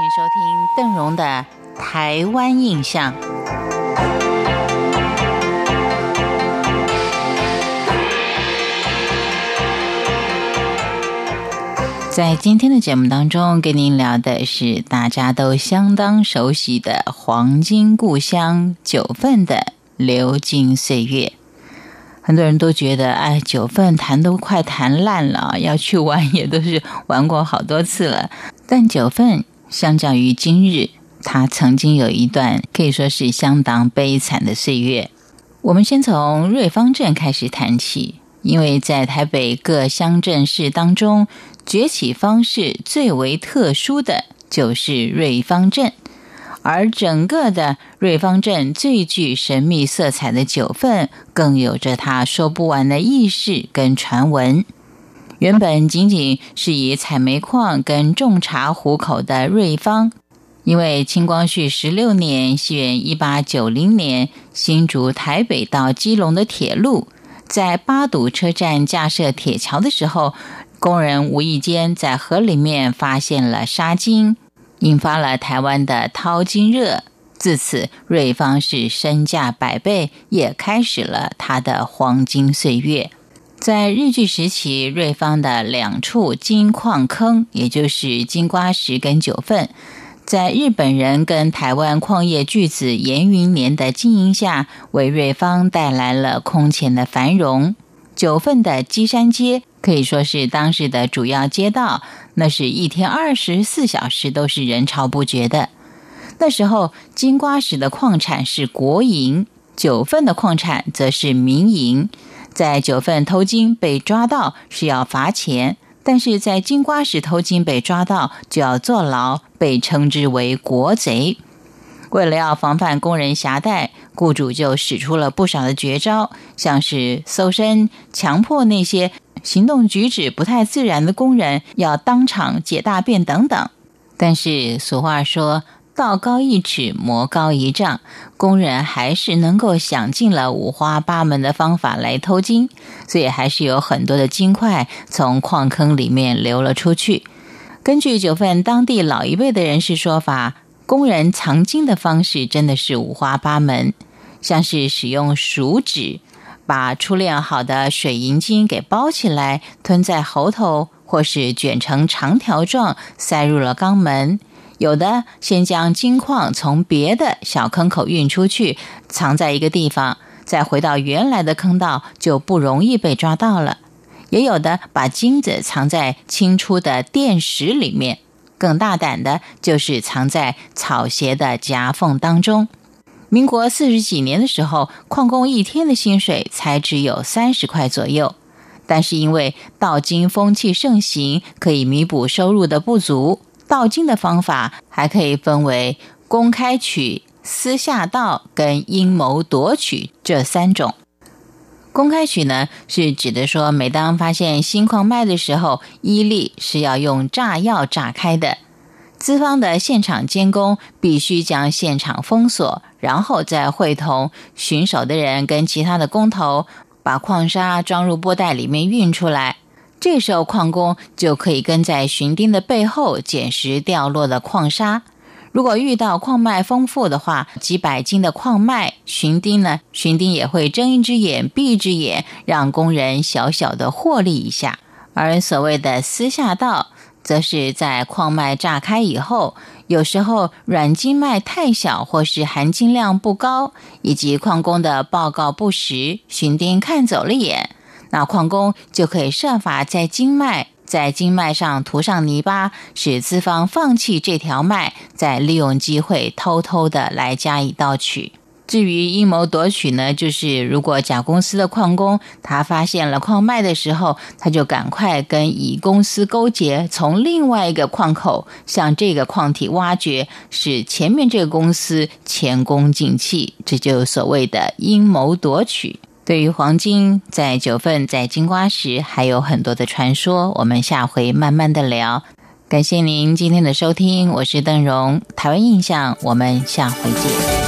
请收听邓荣的《台湾印象》。在今天的节目当中，跟您聊的是大家都相当熟悉的黄金故乡九份的流金岁月。很多人都觉得，哎，九份谈都快谈烂了，要去玩也都是玩过好多次了。但九份相较于今日，他曾经有一段可以说是相当悲惨的岁月。我们先从瑞芳镇开始谈起，因为在台北各乡镇市当中，崛起方式最为特殊的就是瑞芳镇。而整个的瑞芳镇最具神秘色彩的九份，更有着他说不完的轶事跟传闻。原本仅仅是以采煤矿跟种茶糊口的瑞芳，因为清光绪十六年（西元一八九零年）新竹台北到基隆的铁路，在八堵车站架设铁桥的时候，工人无意间在河里面发现了沙金。引发了台湾的淘金热，自此瑞芳是身价百倍，也开始了他的黄金岁月。在日据时期，瑞芳的两处金矿坑，也就是金瓜石跟九份，在日本人跟台湾矿业巨子严云年的经营下，为瑞芳带来了空前的繁荣。九份的基山街可以说是当时的主要街道。那是一天二十四小时都是人潮不绝的。那时候，金瓜石的矿产是国营，九份的矿产则是民营。在九份偷金被抓到是要罚钱，但是在金瓜石偷金被抓到就要坐牢，被称之为国贼。为了要防范工人挟带，雇主就使出了不少的绝招，像是搜身、强迫那些。行动举止不太自然的工人要当场解大便等等，但是俗话说“道高一尺，魔高一丈”，工人还是能够想尽了五花八门的方法来偷金，所以还是有很多的金块从矿坑里面流了出去。根据九份当地老一辈的人士说法，工人藏金的方式真的是五花八门，像是使用熟纸。把初炼好的水银金给包起来，吞在喉头，或是卷成长条状，塞入了肛门。有的先将金矿从别的小坑口运出去，藏在一个地方，再回到原来的坑道，就不容易被抓到了。也有的把金子藏在清出的垫石里面，更大胆的就是藏在草鞋的夹缝当中。民国四十几年的时候，矿工一天的薪水才只有三十块左右。但是因为盗金风气盛行，可以弥补收入的不足。盗金的方法还可以分为公开取、私下盗跟阴谋夺取这三种。公开取呢，是指的说，每当发现新矿脉的时候，伊利是要用炸药炸开的。资方的现场监工必须将现场封锁，然后再会同巡守的人跟其他的工头，把矿砂装入波袋里面运出来。这时候矿工就可以跟在巡丁的背后捡拾掉落的矿砂。如果遇到矿脉丰富的话，几百斤的矿脉，巡丁呢，巡丁也会睁一只眼闭一只眼，让工人小小的获利一下。而所谓的私下盗。则是在矿脉炸开以后，有时候软金脉太小，或是含金量不高，以及矿工的报告不实，巡丁看走了眼，那矿工就可以设法在经脉在经脉上涂上泥巴，使资方放弃这条脉，再利用机会偷偷的来加以盗取。至于阴谋夺取呢，就是如果甲公司的矿工他发现了矿脉的时候，他就赶快跟乙公司勾结，从另外一个矿口向这个矿体挖掘，使前面这个公司前功尽弃，这就所谓的阴谋夺取。对于黄金，在九份，在金瓜石还有很多的传说，我们下回慢慢的聊。感谢您今天的收听，我是邓荣，台湾印象，我们下回见。